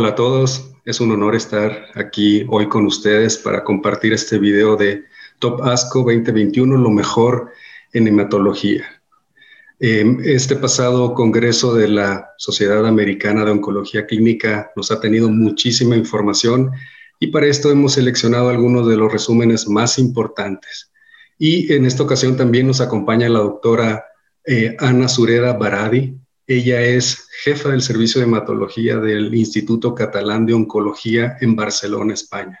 Hola a todos, es un honor estar aquí hoy con ustedes para compartir este video de Top ASCO 2021, lo mejor en hematología. Em, este pasado congreso de la Sociedad Americana de Oncología Clínica nos ha tenido muchísima información y para esto hemos seleccionado algunos de los resúmenes más importantes. Y en esta ocasión también nos acompaña la doctora eh, Ana Sureda Baradi. Ella es jefa del Servicio de Hematología del Instituto Catalán de Oncología en Barcelona, España.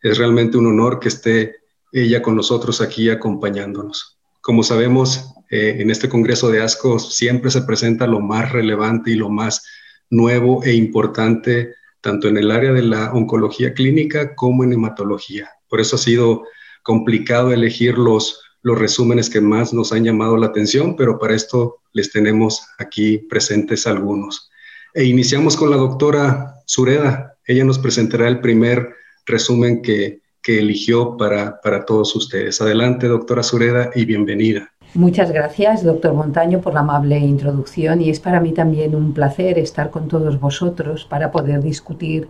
Es realmente un honor que esté ella con nosotros aquí acompañándonos. Como sabemos, eh, en este Congreso de ASCO siempre se presenta lo más relevante y lo más nuevo e importante, tanto en el área de la oncología clínica como en hematología. Por eso ha sido complicado elegir los, los resúmenes que más nos han llamado la atención, pero para esto les tenemos aquí presentes algunos. E iniciamos con la doctora Sureda. Ella nos presentará el primer resumen que que eligió para, para todos ustedes. Adelante, doctora Sureda, y bienvenida. Muchas gracias, doctor Montaño, por la amable introducción y es para mí también un placer estar con todos vosotros para poder discutir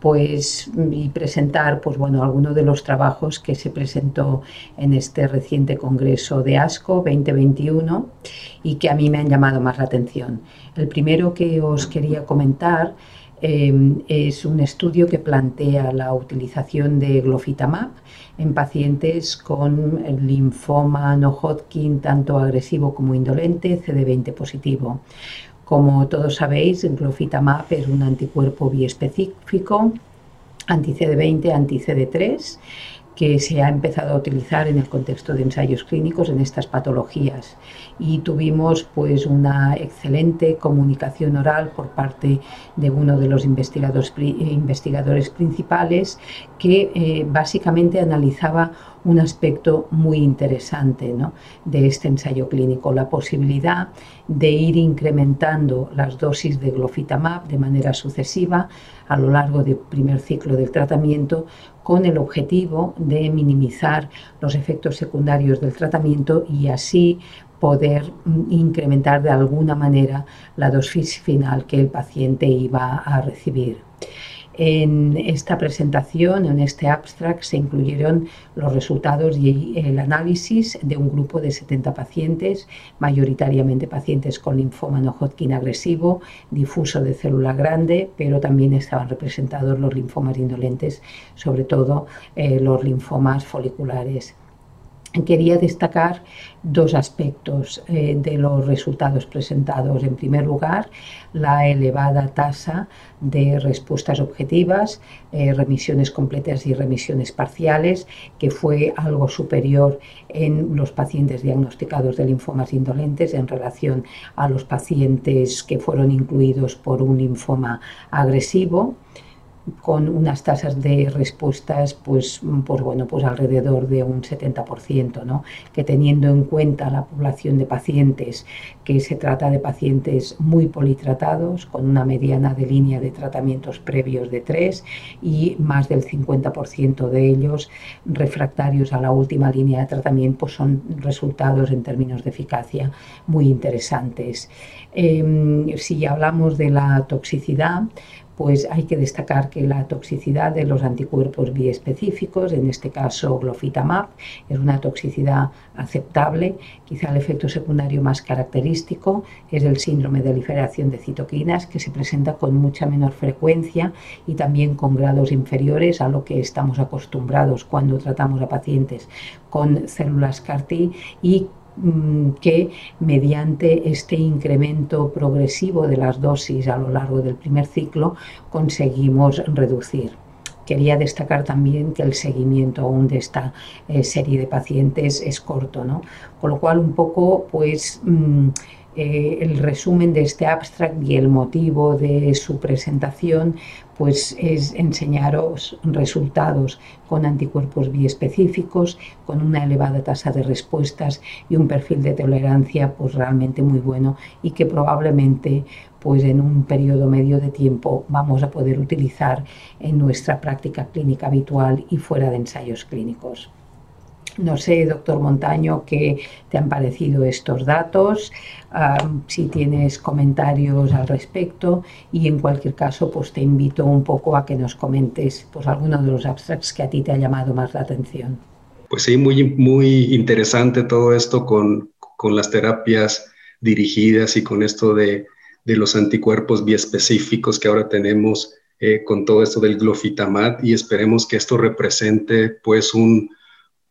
pues y presentar pues bueno algunos de los trabajos que se presentó en este reciente congreso de ASCO 2021 y que a mí me han llamado más la atención. El primero que os quería comentar Em, es un estudio que plantea la utilización de glofitamab en pacientes con linfoma no Hodgkin, tanto agresivo como indolente, CD20 positivo. Como todos sabéis, glofitamab es un anticuerpo biespecífico, anti-CD20, anti-CD3 que se ha empezado a utilizar en el contexto de ensayos clínicos en estas patologías. Y tuvimos pues una excelente comunicación oral por parte de uno de los investigadores, investigadores principales que eh, básicamente analizaba un aspecto muy interesante de este ensayo clínico, la posibilidad de ir incrementando las dosis de glofitamab de manera sucesiva a lo largo del primer ciclo del tratamiento con el objetivo de minimizar los efectos secundarios del tratamiento y así poder incrementar de alguna manera la dosis final que el paciente iba a recibir. En esta presentación, en este abstract, se incluyeron los resultados y el análisis de un grupo de 70 pacientes, mayoritariamente pacientes con linfoma no Hodgkin agresivo, difuso de célula grande, pero también estaban representados los linfomas indolentes, sobre todo eh, los linfomas foliculares quería destacar dos aspectos eh, de los resultados presentados. En primer lugar, la elevada tasa de respuestas objetivas, eh, remisiones completas y remisiones parciales, que fue algo superior en los pacientes diagnosticados de linfomas indolentes en relación a los pacientes que fueron incluidos por un linfoma agresivo con unas tasas de respuestas pues, pues, bueno, pues alrededor de un 70%, ¿no? que teniendo en cuenta la población de pacientes, que se trata de pacientes muy politratados, con una mediana de línea de tratamientos previos de 3 y más del 50% de ellos refractarios a la última línea de tratamiento, pues son resultados en términos de eficacia muy interesantes. Em, si hablamos de la toxicidad, pues hay que destacar que la toxicidad de los anticuerpos biespecíficos, en este caso glofitamab, es una toxicidad aceptable. Quizá el efecto secundario más característico es el síndrome de liberación de citoquinas, que se presenta con mucha menor frecuencia y también con grados inferiores a lo que estamos acostumbrados cuando tratamos a pacientes con células CAR-T y que mediante este incremento progresivo de las dosis a lo largo del primer ciclo conseguimos reducir. Quería destacar también que el seguimiento aún de esta eh, serie de pacientes es corto, ¿no? Con lo cual un poco pues... Mm, eh, el resumen de este abstract y el motivo de su presentación pues es enseñaros resultados con anticuerpos biespecíficos, con una elevada tasa de respuestas y un perfil de tolerancia pues realmente muy bueno y que probablemente pues en un periodo medio de tiempo vamos a poder utilizar en nuestra práctica clínica habitual y fuera de ensayos clínicos. No sé, doctor Montaño, qué te han parecido estos datos, si tienes comentarios al respecto y en cualquier caso, pues te invito un poco a que nos comentes pues, alguno de los abstracts que a ti te ha llamado más la atención. Pues sí, muy, muy interesante todo esto con, con las terapias dirigidas y con esto de, de los anticuerpos biespecíficos que ahora tenemos eh, con todo esto del glofitamat y esperemos que esto represente pues un,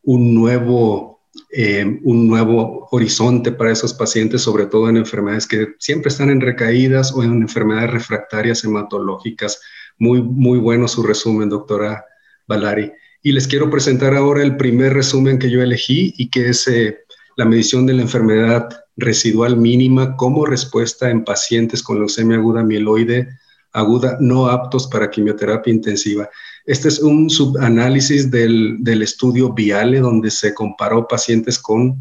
un nuevo, eh, un nuevo horizonte para esos pacientes, sobre todo en enfermedades que siempre están en recaídas o en enfermedades refractarias hematológicas. Muy, muy bueno su resumen, doctora Valari. Y les quiero presentar ahora el primer resumen que yo elegí y que es eh, la medición de la enfermedad residual mínima como respuesta en pacientes con leucemia aguda mieloide aguda no aptos para quimioterapia intensiva. Este es un subanálisis del, del estudio Viale, donde se comparó pacientes con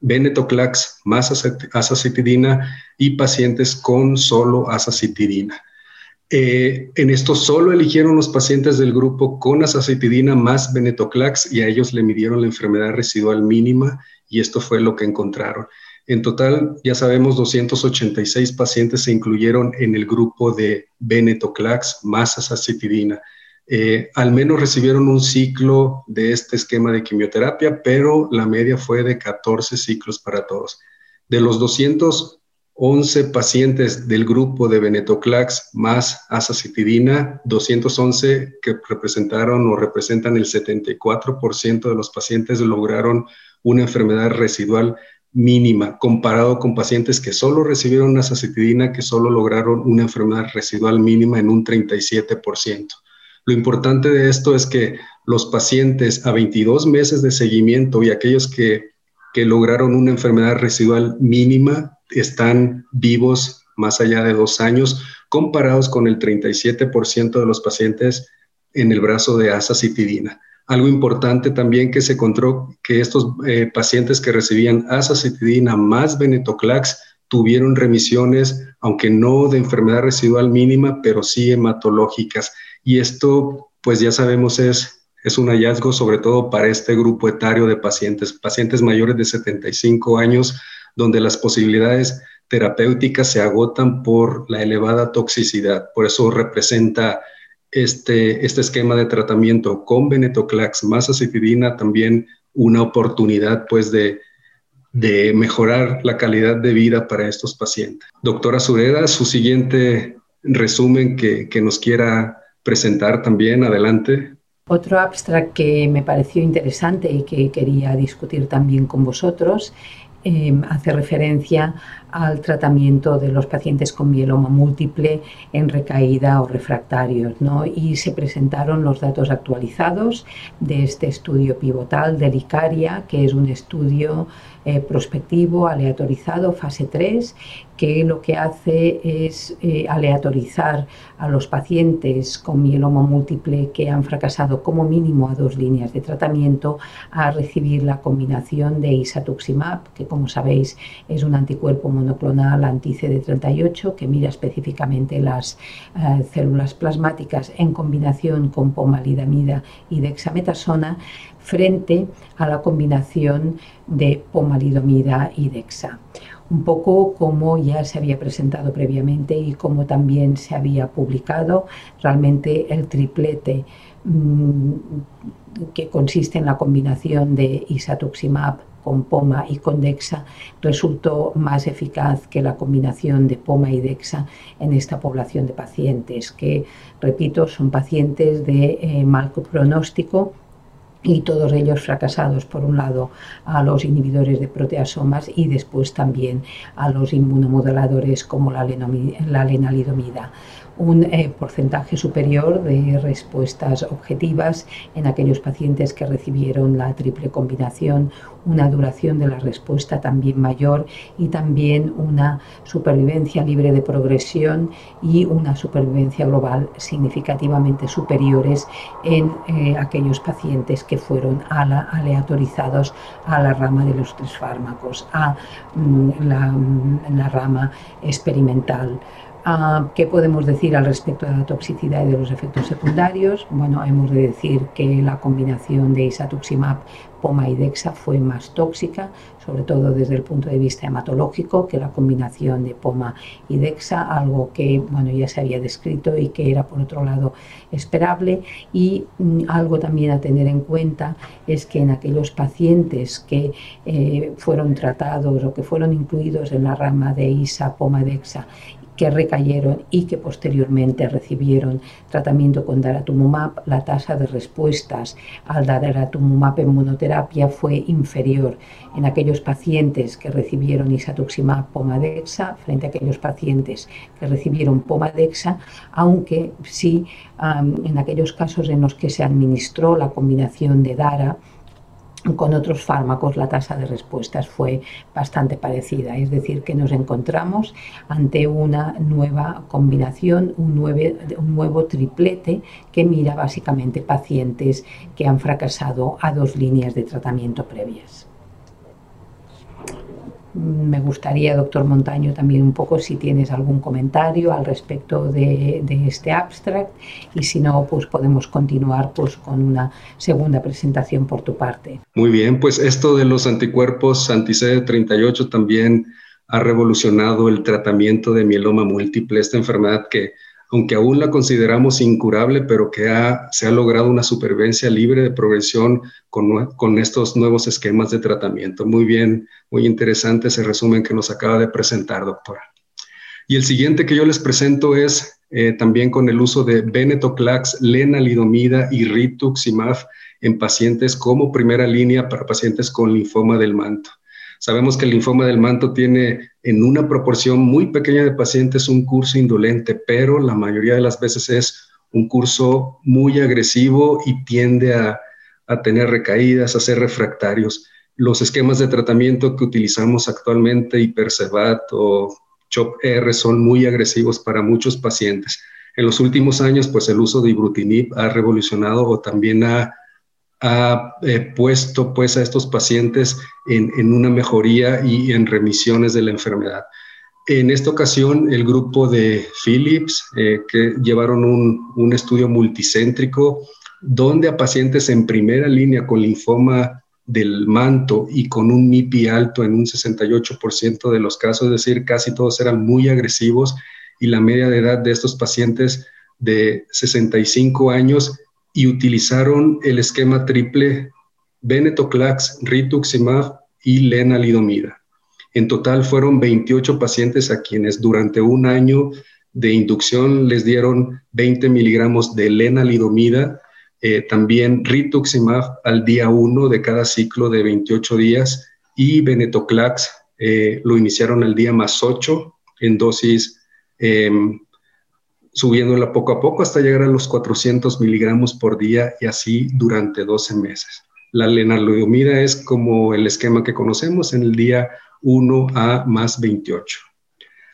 venetoclax más azacitidina y pacientes con solo azacitidina. Eh, en esto solo eligieron los pacientes del grupo con azacitidina más venetoclax y a ellos le midieron la enfermedad residual mínima y esto fue lo que encontraron. En total, ya sabemos, 286 pacientes se incluyeron en el grupo de venetoclax más azacitidina. Eh, al menos recibieron un ciclo de este esquema de quimioterapia, pero la media fue de 14 ciclos para todos. De los 211 pacientes del grupo de venetoclax más azacitidina, 211 que representaron o representan el 74% de los pacientes lograron una enfermedad residual mínima comparado con pacientes que solo recibieron azacitidina, que solo lograron una enfermedad residual mínima en un 37%. Lo importante de esto es que los pacientes a 22 meses de seguimiento y aquellos que, que lograron una enfermedad residual mínima están vivos más allá de dos años, comparados con el 37% de los pacientes en el brazo de azacitidina. Algo importante también que se encontró que estos eh, pacientes que recibían azacitidina más venetoclax tuvieron remisiones, aunque no de enfermedad residual mínima, pero sí hematológicas. Y esto, pues ya sabemos, es, es un hallazgo sobre todo para este grupo etario de pacientes, pacientes mayores de 75 años, donde las posibilidades terapéuticas se agotan por la elevada toxicidad. Por eso representa este, este esquema de tratamiento con venetoclax más acididina también una oportunidad pues de, de mejorar la calidad de vida para estos pacientes. Doctora Sureda, su siguiente resumen que, que nos quiera presentar también, adelante. Otro abstract que me pareció interesante y que quería discutir también con vosotros Em, hace referencia al tratamiento de los pacientes con mieloma múltiple en recaída o refractarios. ¿no? Y se presentaron los datos actualizados de este estudio pivotal de Licaria, que es un estudio eh, prospectivo, aleatorizado, fase 3, que lo que hace es eh, aleatorizar a los pacientes con mieloma múltiple que han fracasado como mínimo a dos líneas de tratamiento a recibir la combinación de isatuximab, que como sabéis es un anticuerpo monoclonal anti-CD38 que mira específicamente las eh, células plasmáticas en combinación con pomalidamida y dexametasona frente a la combinación de pomalidomida y dexa. Un poco como ya se había presentado previamente y como también se había publicado, realmente el triplete mm, que consiste en la combinación de isatuximab con POMA y con DEXA resultó más eficaz que la combinación de POMA y DEXA en esta población de pacientes, que, repito, son pacientes de eh, mal pronóstico y todos ellos fracasados, por un lado, a los inhibidores de proteasomas y después también a los inmunomoduladores como la, la lenalidomida un eh, porcentaje superior de respuestas objetivas en aquellos pacientes que recibieron la triple combinación, una duración de la respuesta también mayor y también una supervivencia libre de progresión y una supervivencia global significativamente superiores en eh, aquellos pacientes que fueron aleatorizados a la rama de los tres fármacos, a mm, mm, la rama experimental Ah, ¿Qué podemos decir al respecto de la toxicidad y de los efectos secundarios? Bueno, hemos de decir que la combinación de isatuximab, poma y dexa fue más tóxica, sobre todo desde el punto de vista hematológico, que la combinación de poma y dexa, algo que bueno, ya se había descrito y que era por otro lado esperable. Y mm, algo también a tener en cuenta es que en aquellos pacientes que eh, fueron tratados o que fueron incluidos en la rama de ISA, poma, dexa que recayeron y que posteriormente recibieron tratamiento con daratumumab, la tasa de respuestas al daratumumab en monoterapia fue inferior en aquellos pacientes que recibieron isatuximab pomadexa frente a aquellos pacientes que recibieron pomadexa, aunque sí en aquellos casos en los que se administró la combinación de dara con otros fármacos la tasa de respuestas fue bastante parecida, es decir, que nos encontramos ante una nueva combinación, un, un nuevo triplete que mira básicamente pacientes que han fracasado a dos líneas de tratamiento previas me gustaría, doctor Montaño, también un poco si tienes algún comentario al respecto de, este abstract y si no, pues podemos continuar pues, con una segunda presentación por tu parte. Muy bien, pues esto de los anticuerpos anti-CD38 también ha revolucionado el tratamiento de mieloma múltiple, esta enfermedad que aunque aún la consideramos incurable, pero que se ha logrado una supervivencia libre de progresión con, estos nuevos esquemas de tratamiento. Muy bien, muy interesante ese resumen que nos acaba de presentar, doctora. Y el siguiente que yo les presento es eh, también con el uso de venetoclax, lenalidomida y rituximab en pacientes como primera línea para pacientes con linfoma del manto. Sabemos que el linfoma del manto tiene en una proporción muy pequeña de pacientes un curso indolente, pero la mayoría de las veces es un curso muy agresivo y tiende a, tener recaídas, a ser refractarios. Los esquemas de tratamiento que utilizamos actualmente, Hipercevat o CHOP-R, son muy agresivos para muchos pacientes. En los últimos años, pues el uso de ibrutinib ha revolucionado o también ha ha eh, puesto pues a estos pacientes en, una mejoría y en remisiones de la enfermedad. En esta ocasión, el grupo de Philips, eh, que llevaron un, un, estudio multicéntrico, donde a pacientes en primera línea con linfoma del manto y con un MIPI alto en un 68% de los casos, es decir, casi todos eran muy agresivos y la media de edad de estos pacientes de 65 años y utilizaron el esquema triple venetoclax, rituximab y lenalidomida. En total fueron 28 pacientes a quienes durante un año de inducción les dieron 20 miligramos de lenalidomida, eh, también rituximab al día 1 de cada ciclo de 28 días y venetoclax eh, lo iniciaron al día más 8 en dosis em, subiéndola poco a poco hasta llegar a los 400 miligramos por día y así durante 12 meses. La lenalidomida es como el esquema que conocemos en el día 1 a más 28.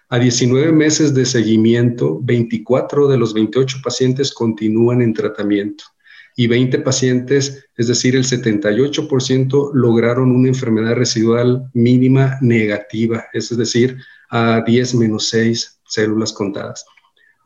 A 19 meses de seguimiento, 24 de los 28 pacientes continúan en tratamiento y 20 pacientes, es decir, el 78%, lograron una enfermedad residual mínima negativa, es decir, a 10 menos 6 células contadas.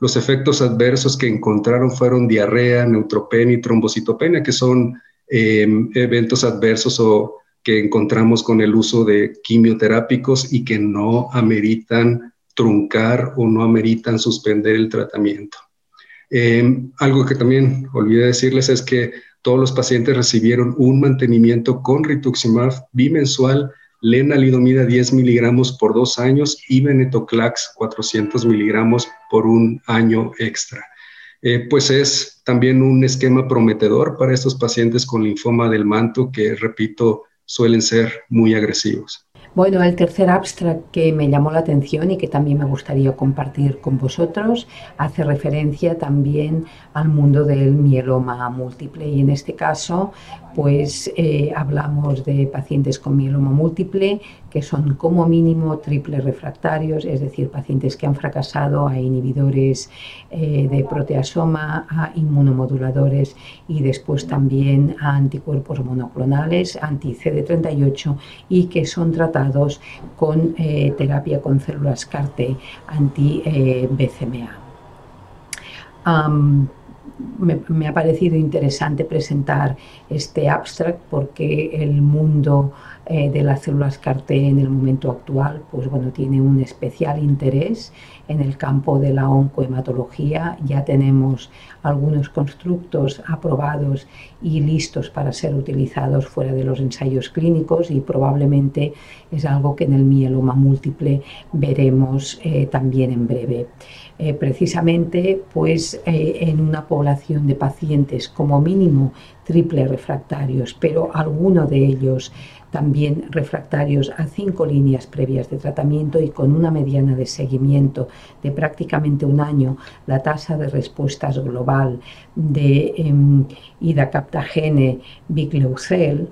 Los efectos adversos que encontraron fueron diarrea, neutropenia y trombocitopenia, que son em, eventos adversos o que encontramos con el uso de quimioterápicos y que no ameritan truncar o no ameritan suspender el tratamiento. Em, algo que también olvidé decirles es que todos los pacientes recibieron un mantenimiento con rituximab bimensual lenalidomida 10 miligramos por dos años y venetoclax 400 miligramos por un año extra. Eh, pues es también un esquema prometedor para estos pacientes con linfoma del manto que, repito, suelen ser muy agresivos. Bueno, el tercer abstract que me llamó la atención y que también me gustaría compartir con vosotros hace referencia también al mundo del mieloma múltiple. Y en este caso pues eh, hablamos de pacientes con mieloma múltiple que son como mínimo triple refractarios, es decir, pacientes que han fracasado a inhibidores eh, de proteasoma, a inmunomoduladores y después también a anticuerpos monoclonales, anti-CD38 y que son tratados con terapia con células CAR-T anti-BCMA. me, ha parecido interesante presentar este abstract porque el mundo eh, de las células CAR-T en el momento actual, pues bueno, tiene un especial interés en el campo de la oncohematología. Ya tenemos algunos constructos aprobados y listos para ser utilizados fuera de los ensayos clínicos y probablemente es algo que en el mieloma múltiple veremos eh, también en breve. Eh, precisamente pues en una población de pacientes como mínimo triple refractarios, pero alguno de ellos también refractarios a cinco líneas previas de tratamiento y con una mediana de seguimiento de prácticamente un año, la tasa de respuestas global de eh, idacaptagene bicleucel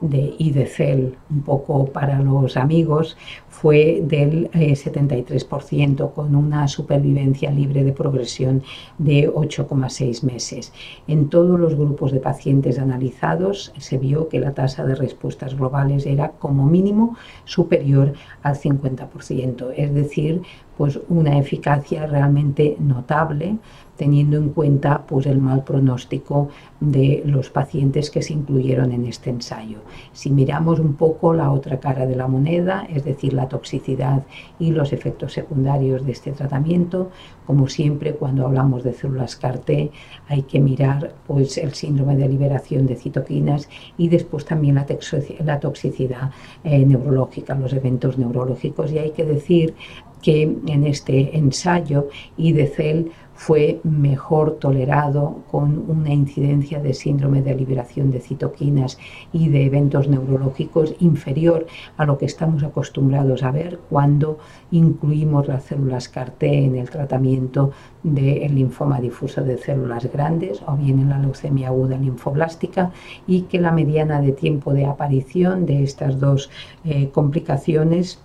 de IDCEL, un poco para los amigos, fue del 73%, eh, con una supervivencia libre de progresión de 8,6 meses. En todos los grupos de pacientes analizados se vio que la tasa de respuestas globales era como mínimo superior al 50%, es decir, pues una eficacia realmente notable teniendo en cuenta pues, el mal pronóstico de los pacientes que se incluyeron en este ensayo. Si miramos un poco la otra cara de la moneda, es decir, la toxicidad y los efectos secundarios de este tratamiento, como siempre cuando hablamos de células CAR-T hay que mirar pues, el síndrome de liberación de citoquinas y después también la, toxicidad eh, neurológica, los eventos neurológicos. Y hay que decir que en este ensayo IDCEL fue mejor tolerado con una incidencia de síndrome de liberación de citoquinas y de eventos neurológicos inferior a lo que estamos acostumbrados a ver cuando incluimos las células CAR-T en el tratamiento del linfoma difuso de células grandes o bien en la leucemia aguda linfoblástica y que la mediana de tiempo de aparición de estas dos eh, complicaciones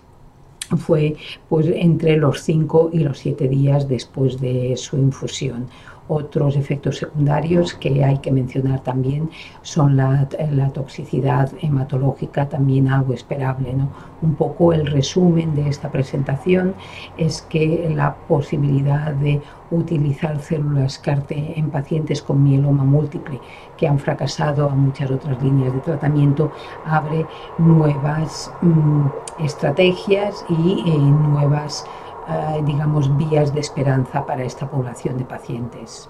fue pues entre los 5 y los 7 días después de su infusión. Otros efectos secundarios que hay que mencionar también son la, toxicidad hematológica, también algo esperable. ¿no? Un poco el resumen de esta presentación es que la posibilidad de utilizar células CAR-T en pacientes con mieloma múltiple que han fracasado a muchas otras líneas de tratamiento abre nuevas mm, estrategias y eh, nuevas eh, digamos, vías de esperanza para esta población de pacientes.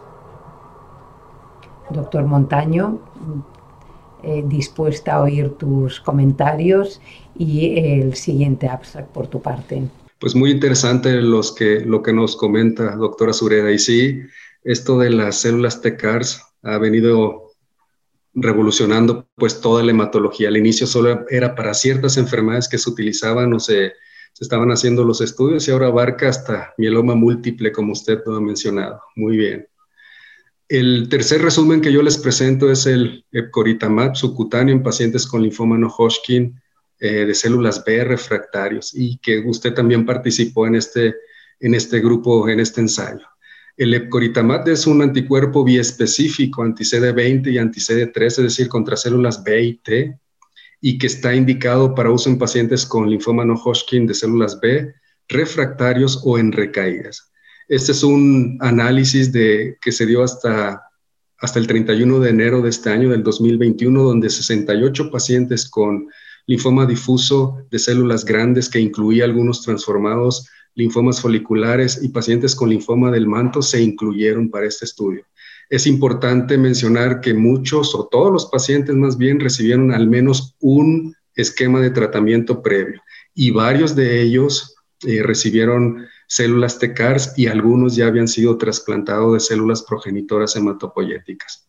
Doctor Montaño, eh, dispuesta a oír tus comentarios y el siguiente abstract por tu parte. Pues muy interesante los que, lo que nos comenta doctora Sureda. Y sí, esto de las células TCARS ha venido revolucionando pues toda la hematología. Al inicio solo era para ciertas enfermedades que se utilizaban o se se estaban haciendo los estudios y ahora abarca hasta mieloma múltiple, como usted lo ha mencionado. Muy bien. El tercer resumen que yo les presento es el epcoritamab subcutáneo en pacientes con linfoma no Hodgkin eh, de células B refractarios y que usted también participó en este, en este grupo, en este ensayo. El epcoritamab es un anticuerpo biespecífico anti-CD20 y anti-CD3, es decir, contra células B y T, y que está indicado para uso en pacientes con linfoma no Hodgkin de células B, refractarios o en recaídas. Este es un análisis de, que se dio hasta, hasta el 31 de enero de este año, del 2021, donde 68 pacientes con linfoma difuso de células grandes que incluía algunos transformados linfomas foliculares y pacientes con linfoma del manto se incluyeron para este estudio es importante mencionar que muchos o todos los pacientes más bien recibieron al menos un esquema de tratamiento previo y varios de ellos eh, recibieron células TCARS y algunos ya habían sido trasplantados de células progenitoras hematopoyéticas.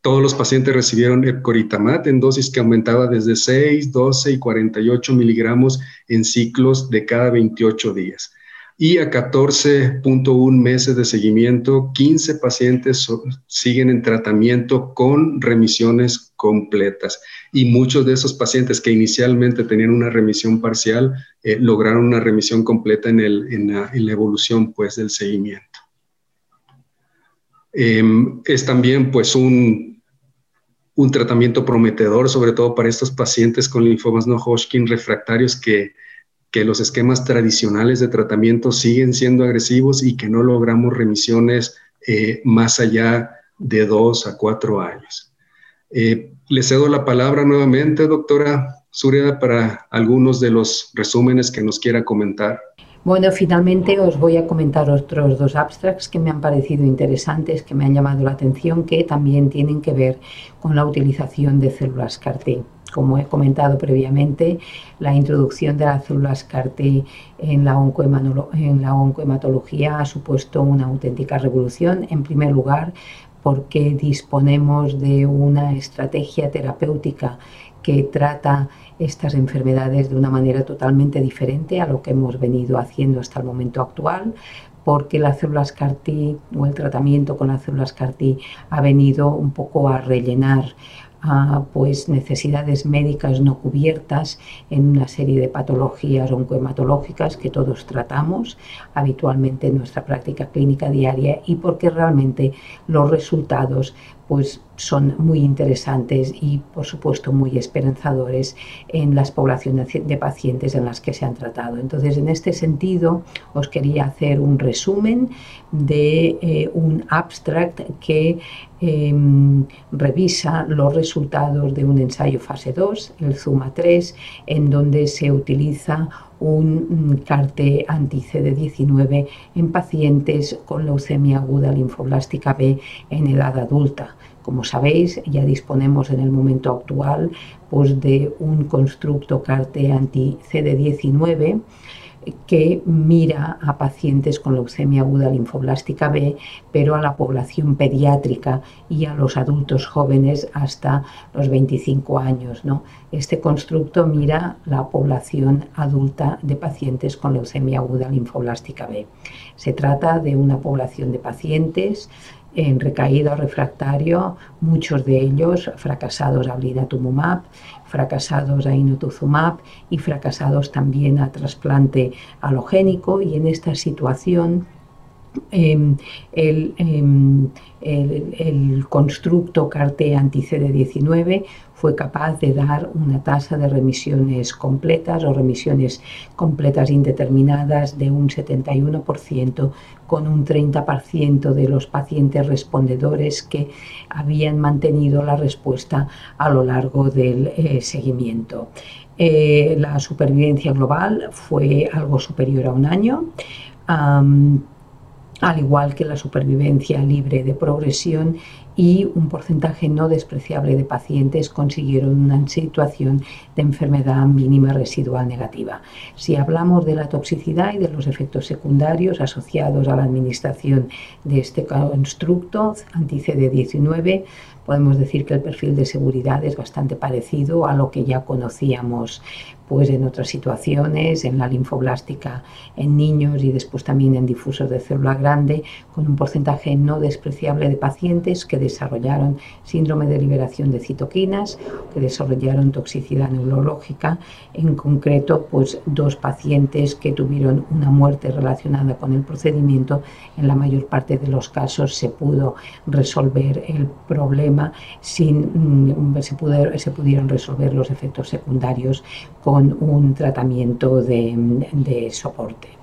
Todos los pacientes recibieron epcoritamab en dosis que aumentaba desde 6, 12 y 48 miligramos en ciclos de cada 28 días y a 14.1 meses de seguimiento, 15 pacientes siguen en tratamiento con remisiones completas. Y muchos de esos pacientes que inicialmente tenían una remisión parcial eh, lograron una remisión completa en, el, en, la, evolución pues, del seguimiento. Em, es también pues un, un tratamiento prometedor, sobre todo para estos pacientes con linfomas no Hodgkin refractarios que, que los esquemas tradicionales de tratamiento siguen siendo agresivos y que no logramos remisiones eh, más allá de dos a cuatro años. Eh, le cedo la palabra nuevamente, doctora Sureda, para algunos de los resúmenes que nos quiera comentar. Bueno, finalmente os voy a comentar otros dos abstracts que me han parecido interesantes, que me han llamado la atención, que también tienen que ver con la utilización de células CAR-T. Como he comentado previamente, la introducción de las células CAR-T en la, oncohematología ha supuesto una auténtica revolución. En primer lugar, porque disponemos de una estrategia terapéutica que trata estas enfermedades de una manera totalmente diferente a lo que hemos venido haciendo hasta el momento actual, porque las células CAR-T o el tratamiento con las células CAR-T ha venido un poco a rellenar pues necesidades médicas no cubiertas en una serie de patologías oncohematológicas que todos tratamos habitualmente en nuestra práctica clínica diaria y porque realmente los resultados pues son muy interesantes y por supuesto muy esperanzadores en las poblaciones de pacientes en las que se han tratado. Entonces en este sentido os quería hacer un resumen de eh, un abstract que em, revisa los resultados de un ensayo fase 2, el ZUMA 3, en donde se utiliza un CAR-T anti-CD19 en pacientes con leucemia aguda linfoblástica B en edad adulta. Como sabéis, ya disponemos en el momento actual pues, de un constructo CAR-T anti-CD19 que mira a pacientes con leucemia aguda linfoblástica B, pero a la población pediátrica y a los adultos jóvenes hasta los 25 años. ¿no? Este constructo mira la población adulta de pacientes con leucemia aguda linfoblástica B. Se trata de una población de pacientes en recaído refractario, muchos de ellos fracasados a blinatumumab, fracasados a inotuzumab y fracasados también a trasplante halogénico. Y en esta situación em, em, el, el, constructo CAR-T anti-CD19 fue capaz de dar una tasa de remisiones completas o remisiones completas indeterminadas de un 71% con un 30% de los pacientes respondedores que habían mantenido la respuesta a lo largo del eh, seguimiento. Eh, la supervivencia global fue algo superior a un año al igual que la supervivencia libre de progresión y un porcentaje no despreciable de pacientes consiguieron una situación de enfermedad mínima residual negativa. Si hablamos de la toxicidad y de los efectos secundarios asociados a la administración de este constructo anti-CD19, podemos decir que el perfil de seguridad es bastante parecido a lo que ya conocíamos pues en otras situaciones, en la linfoblástica en niños y después también en difusos de célula grande, con un porcentaje no despreciable de pacientes que desarrollaron síndrome de liberación de citoquinas, que desarrollaron toxicidad neurológica, en concreto pues dos pacientes que tuvieron una muerte relacionada con el procedimiento, en la mayor parte de los casos se pudo resolver el problema sin mm, se, se pudieron resolver los efectos secundarios con un tratamiento de, soporte.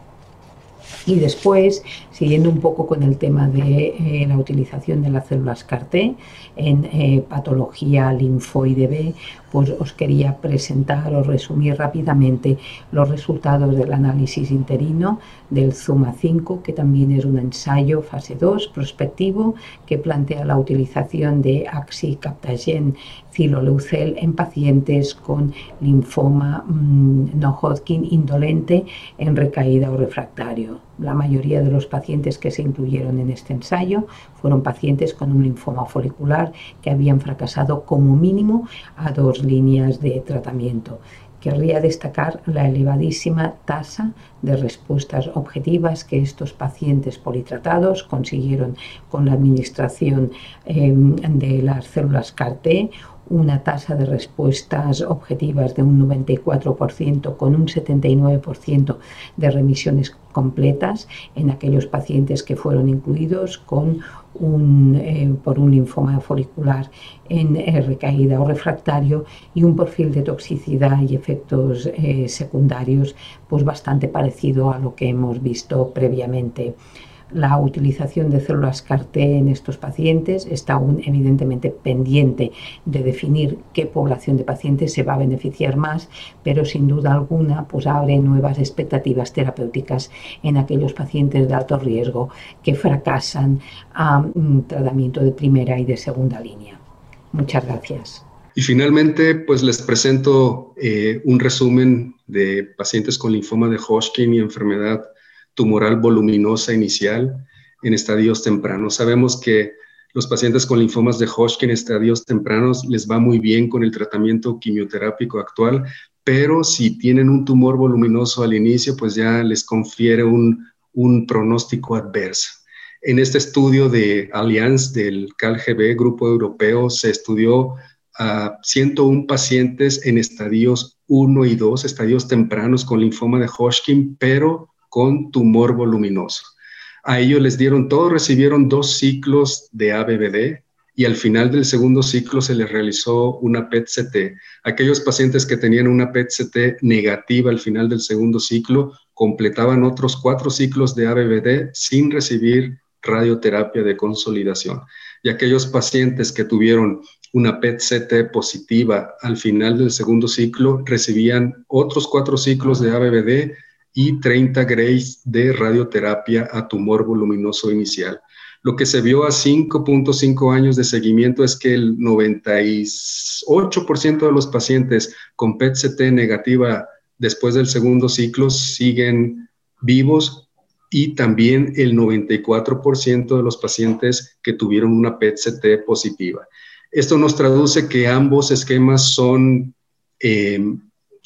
Y después, siguiendo un poco con el tema de eh, la utilización de las células CAR-T en eh, patología linfoide B, pues os quería presentar o resumir rápidamente los resultados del análisis interino del ZUMA 5, que también es un ensayo fase 2 prospectivo que plantea la utilización de axicaptagen ciloleucel en pacientes con linfoma mm, no Hodgkin indolente en recaída o refractario. La mayoría de los pacientes que se incluyeron en este ensayo fueron pacientes con un linfoma folicular que habían fracasado como mínimo a dos líneas de tratamiento. Querría destacar la elevadísima tasa de respuestas objetivas que estos pacientes politratados consiguieron con la administración em, de las células CAR-T una tasa de respuestas objetivas de un 94% con un 79% de remisiones completas en aquellos pacientes que fueron incluidos con un, eh, por un linfoma folicular en recaída o refractario y un perfil de toxicidad y efectos eh, secundarios pues bastante parecido a lo que hemos visto previamente la utilización de células CAR-T en estos pacientes está aún evidentemente pendiente de definir qué población de pacientes se va a beneficiar más, pero sin duda alguna pues abre nuevas expectativas terapéuticas en aquellos pacientes de alto riesgo que fracasan a un tratamiento de primera y de segunda línea. Muchas gracias. Y finalmente, pues les presento eh, un resumen de pacientes con linfoma de Hodgkin y enfermedad tumoral voluminosa inicial en estadios tempranos. Sabemos que los pacientes con linfomas de Hodgkin en estadios tempranos les va muy bien con el tratamiento quimioterápico actual, pero si tienen un tumor voluminoso al inicio, pues ya les confiere un, pronóstico adverso. En este estudio de Allianz del CalGB, Grupo Europeo, se estudió a 101 pacientes en estadios 1 y 2, estadios tempranos con linfoma de Hodgkin, pero con tumor voluminoso. A ellos les dieron, todos recibieron dos ciclos de ABBD y al final del segundo ciclo se les realizó una PET-CT. Aquellos pacientes que tenían una PET-CT negativa al final del segundo ciclo completaban otros cuatro ciclos de ABBD sin recibir radioterapia de consolidación. Y aquellos pacientes que tuvieron una PET-CT positiva al final del segundo ciclo recibían otros cuatro ciclos de ABBD y 30 grays de radioterapia a tumor voluminoso inicial. Lo que se vio a 5.5 años de seguimiento es que el 98% de los pacientes con PET-CT negativa después del segundo ciclo siguen vivos y también el 94% de los pacientes que tuvieron una PET-CT positiva. Esto nos traduce que ambos esquemas son eh,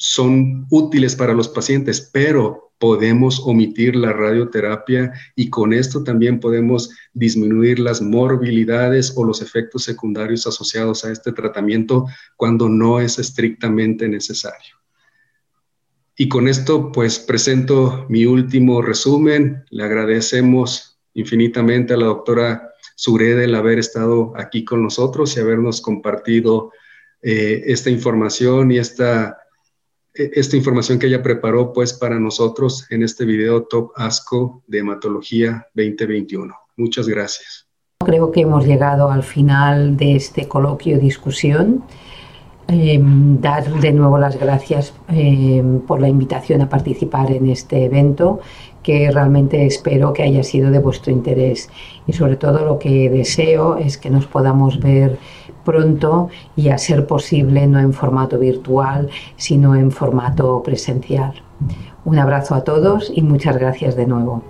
son útiles para los pacientes, pero podemos omitir la radioterapia y con esto también podemos disminuir las morbilidades o los efectos secundarios asociados a este tratamiento cuando no es estrictamente necesario. Y con esto pues presento mi último resumen. Le agradecemos infinitamente a la doctora Surede el haber estado aquí con nosotros y habernos compartido eh, esta información y esta esta información que ella preparó pues para nosotros en este video Top ASCO de Hematología 2021. Muchas gracias. Creo que hemos llegado al final de este coloquio discusión. Em, dar de nuevo las gracias em, por la invitación a participar en este evento que realmente espero que haya sido de vuestro interés y sobre todo lo que deseo es que nos podamos ver pronto y a ser posible no en formato virtual, sino en formato presencial. Un abrazo a todos y muchas gracias de nuevo.